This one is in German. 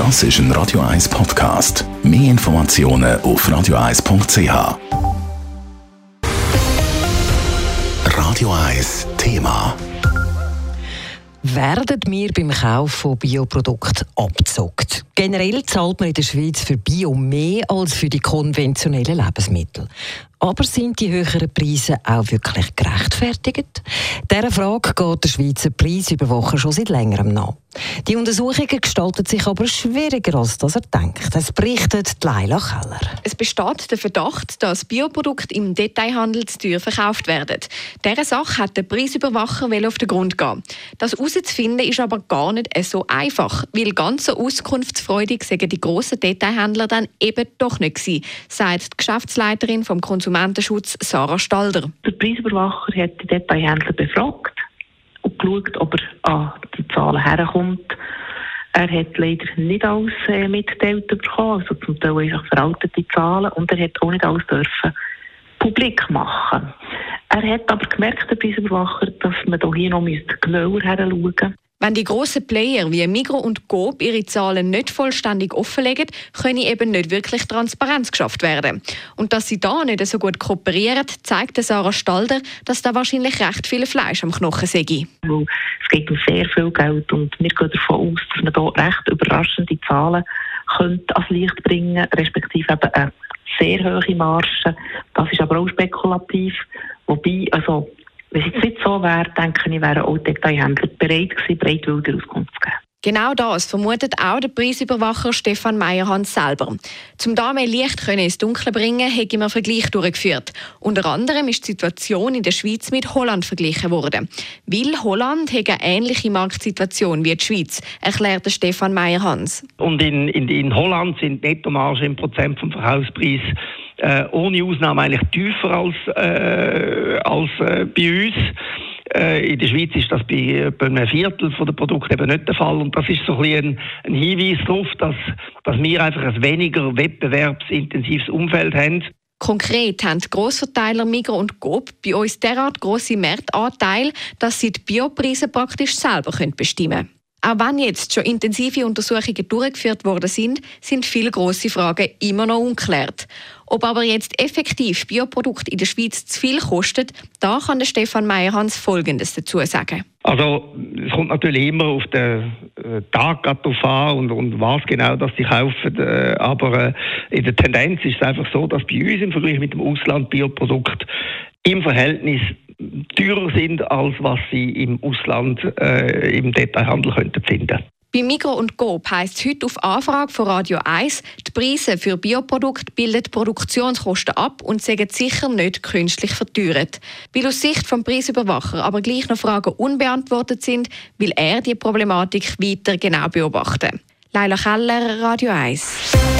Das ist ein Radio 1 Podcast. Mehr Informationen auf radio1.ch. Radio 1 Thema. Werden wir beim Kauf von Bioprodukten abgezockt? Generell zahlt man in der Schweiz für Bio mehr als für die konventionellen Lebensmittel. Aber sind die höheren Preise auch wirklich gerechtfertigt? Dieser Frage geht der Schweizer Preisüberwacher schon seit längerem nach. Die Untersuchungen gestalten sich aber schwieriger, als das er denkt. Das berichtet Leila Keller. Es besteht der Verdacht, dass Bioprodukte im Detailhandel zu teuer verkauft werden. Dieser Sache hat der Preisüberwacher auf den Grund gehen. Das herauszufinden ist aber gar nicht so einfach, weil ganz so auskunftsfreudig sagen die grossen Detailhändler dann eben doch nicht gewesen, sagt die Geschäftsleiterin vom Konsumentenschutz Sarah Stalder. Der Preisüberwacher hat die Detailhändler befragt und geschaut, ob er an die Zahlen herkommt. Er hat leider nicht alles äh, mitgeteilt bekommen, also zum Teil einfach veraltete Zahlen, und er hat auch nicht alles dürfen publik machen. Er hat aber gemerkt, der Preisüberwacher, dass man hier noch genauer hinschauen müsste. Wenn die grossen Player wie Migro und Coop ihre Zahlen nicht vollständig offenlegen, können eben nicht wirklich Transparenz geschafft werden. Und dass sie da nicht so gut kooperieren, zeigt Sarah Stalder, dass da wahrscheinlich recht viel Fleisch am Knochen sei. Es geht um sehr viel Geld und wir gehen davon aus, dass man da recht überraschende Zahlen könnte ans Licht bringen, respektive eben eine sehr hohe Marge. Das ist aber auch spekulativ. Wobei, also wenn es jetzt nicht so wäre, denke ich, wären auch Detailhändler bereit gewesen, bereitwilliger Auskunft zu geben. Genau das vermutet auch der Preisüberwacher Stefan Meyerhans selber. Zum da mehr Licht können ins Dunkle bringen, hat man Vergleich durchgeführt. Unter anderem ist die Situation in der Schweiz mit Holland verglichen worden. Weil Holland hat eine ähnliche Marktsituation wie die Schweiz, erklärte Stefan Meyerhans. Und in, in, in Holland sind Nettomargen im Prozent vom Verkaufspreis äh, ohne Ausnahme eigentlich tiefer als, äh, als äh, bei uns. Äh, in der Schweiz ist das bei etwa einem Viertel der Produkte eben nicht der Fall. Und das ist so ein, ein, ein Hinweis darauf, dass, dass wir einfach ein weniger wettbewerbsintensives Umfeld haben. Konkret haben die Grossverteiler Migros und Coop bei uns derart grosse Marktanteile, dass sie die Biopreise praktisch selber bestimmen können. Auch wenn jetzt schon intensive Untersuchungen durchgeführt worden sind, sind viele grosse Fragen immer noch unklärt. Ob aber jetzt effektiv Bioprodukte in der Schweiz zu viel kostet, da kann der Stefan Meyerhans Folgendes dazu sagen. Also es kommt natürlich immer auf den äh, Tag drauf an und, und was genau das sie kaufen. Äh, aber äh, in der Tendenz ist es einfach so, dass bei uns im Vergleich mit dem Ausland Bioprodukte im Verhältnis teurer sind, als was sie im Ausland äh, im Detailhandel könnten finden bei Migro und Coop heisst heute auf Anfrage von Radio 1, die Preise für Bioprodukte bilden Produktionskosten ab und sind sicher nicht künstlich verteuert. Weil aus Sicht des Preisüberwacher aber gleich noch Fragen unbeantwortet sind, will er die Problematik weiter genau beobachten. Leila Keller, Radio 1.